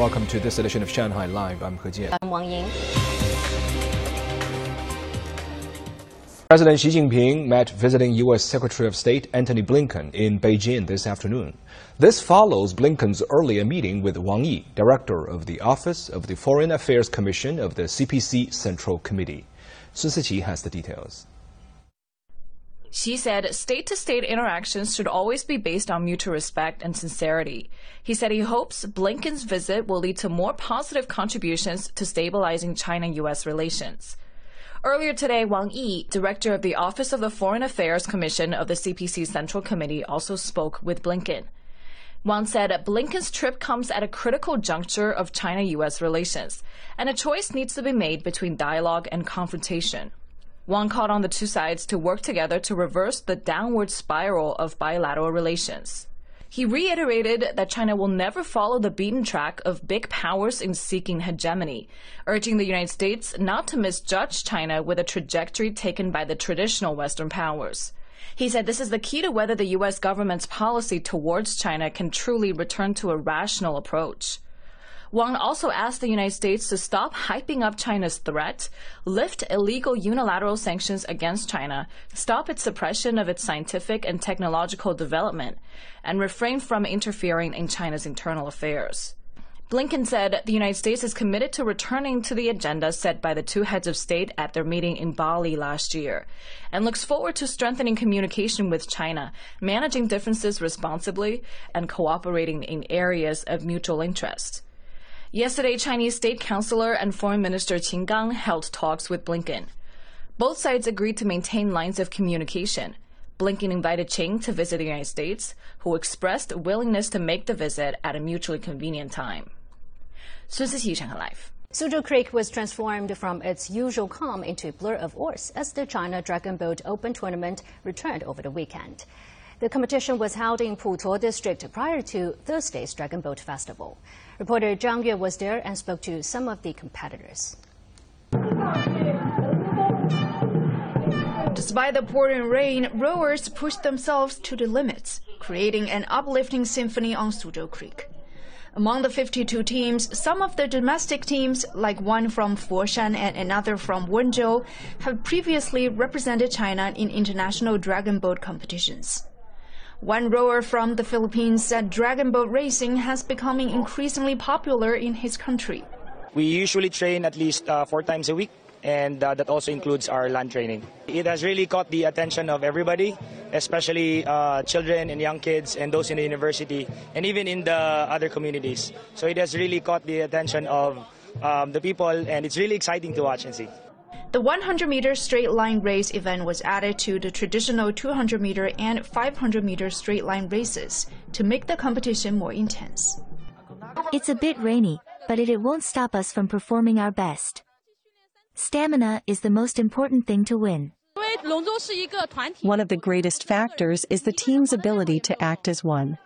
Welcome to this edition of Shanghai Live. I'm He Jian. I'm Wang Ying. President Xi Jinping met visiting U.S. Secretary of State Antony Blinken in Beijing this afternoon. This follows Blinken's earlier meeting with Wang Yi, director of the Office of the Foreign Affairs Commission of the CPC Central Committee. Sun Siqi has the details. Xi said state to state interactions should always be based on mutual respect and sincerity. He said he hopes Blinken's visit will lead to more positive contributions to stabilizing China US relations. Earlier today, Wang Yi, director of the Office of the Foreign Affairs Commission of the CPC Central Committee, also spoke with Blinken. Wang said Blinken's trip comes at a critical juncture of China US relations, and a choice needs to be made between dialogue and confrontation. Wang called on the two sides to work together to reverse the downward spiral of bilateral relations. He reiterated that China will never follow the beaten track of big powers in seeking hegemony, urging the United States not to misjudge China with a trajectory taken by the traditional Western powers. He said this is the key to whether the U.S. government's policy towards China can truly return to a rational approach. Wang also asked the United States to stop hyping up China's threat, lift illegal unilateral sanctions against China, stop its suppression of its scientific and technological development, and refrain from interfering in China's internal affairs. Blinken said the United States is committed to returning to the agenda set by the two heads of state at their meeting in Bali last year, and looks forward to strengthening communication with China, managing differences responsibly, and cooperating in areas of mutual interest. Yesterday, Chinese State Councilor and Foreign Minister Qin Gang held talks with Blinken. Both sides agreed to maintain lines of communication. Blinken invited Qin to visit the United States, who expressed willingness to make the visit at a mutually convenient time. Sun Siqi, Shanghai Live. Suzhou Creek was transformed from its usual calm into a blur of oars as the China Dragon Boat Open tournament returned over the weekend. The competition was held in Putuo district prior to Thursday's Dragon Boat Festival. Reporter Zhang Yue was there and spoke to some of the competitors. Despite the pouring rain, rowers pushed themselves to the limits, creating an uplifting symphony on Suzhou Creek. Among the 52 teams, some of the domestic teams, like one from Foshan and another from Wenzhou, have previously represented China in international dragon boat competitions. One rower from the Philippines said dragon boat racing has becoming increasingly popular in his country. We usually train at least uh, four times a week, and uh, that also includes our land training. It has really caught the attention of everybody, especially uh, children and young kids and those in the university, and even in the other communities. So it has really caught the attention of um, the people, and it's really exciting to watch and see. The 100 meter straight line race event was added to the traditional 200 meter and 500 meter straight line races to make the competition more intense. It's a bit rainy, but it, it won't stop us from performing our best. Stamina is the most important thing to win. One of the greatest factors is the team's ability to act as one.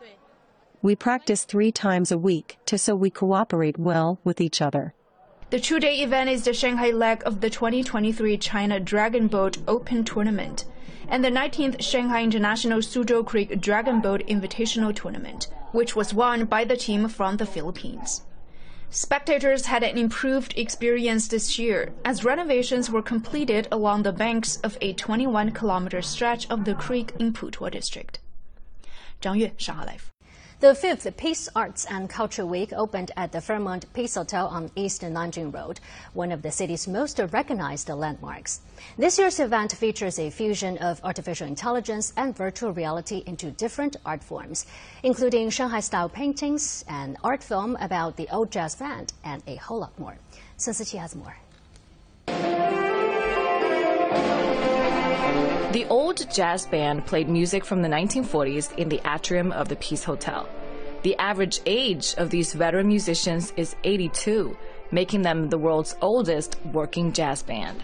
We practice three times a week to so we cooperate well with each other. The two-day event is the Shanghai leg of the 2023 China Dragon Boat Open Tournament and the 19th Shanghai International Suzhou Creek Dragon Boat Invitational Tournament, which was won by the team from the Philippines. Spectators had an improved experience this year as renovations were completed along the banks of a 21 kilometer stretch of the creek in Putuo district. Zhang Yue, Shanghai Live. The fifth Peace Arts and Culture Week opened at the Fairmont Peace Hotel on East Nanjing Road, one of the city's most recognized landmarks. This year's event features a fusion of artificial intelligence and virtual reality into different art forms, including Shanghai style paintings, an art film about the old jazz band, and a whole lot more. Sun Siqi has more. The old jazz band played music from the 1940s in the atrium of the Peace Hotel. The average age of these veteran musicians is 82, making them the world's oldest working jazz band.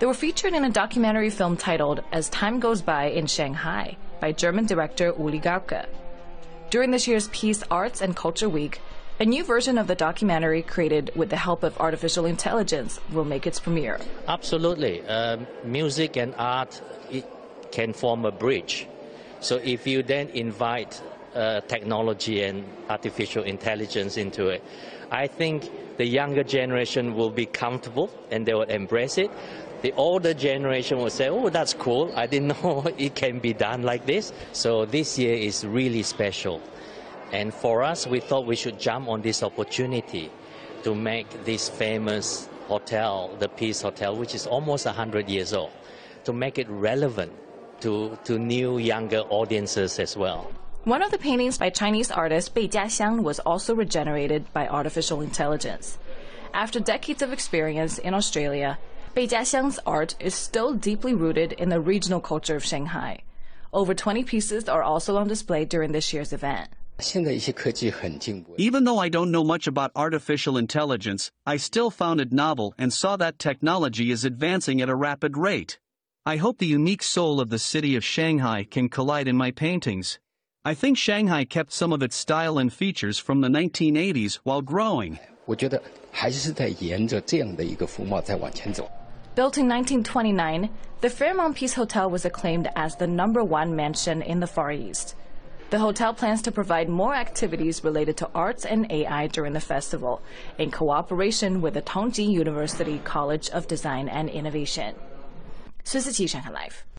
They were featured in a documentary film titled As Time Goes By in Shanghai by German director Uli Gaulke. During this year's Peace Arts and Culture Week, a new version of the documentary, created with the help of artificial intelligence, will make its premiere. Absolutely. Um, music and art can form a bridge. So if you then invite uh, technology and artificial intelligence into it. I think the younger generation will be comfortable and they will embrace it. The older generation will say, oh, that's cool. I didn't know it can be done like this. So this year is really special. And for us, we thought we should jump on this opportunity to make this famous hotel, the Peace Hotel, which is almost 100 years old, to make it relevant to, to new, younger audiences as well. One of the paintings by Chinese artist Bei Jiaxiang was also regenerated by artificial intelligence. After decades of experience in Australia, Bei Jiaxiang's art is still deeply rooted in the regional culture of Shanghai. Over 20 pieces are also on display during this year's event. Even though I don't know much about artificial intelligence, I still found it novel and saw that technology is advancing at a rapid rate. I hope the unique soul of the city of Shanghai can collide in my paintings. I think Shanghai kept some of its style and features from the 1980s while growing. Built in 1929, the Fairmont Peace Hotel was acclaimed as the number one mansion in the Far East. The hotel plans to provide more activities related to arts and AI during the festival in cooperation with the Tongji University College of Design and Innovation. 孙思琪，上海 Live.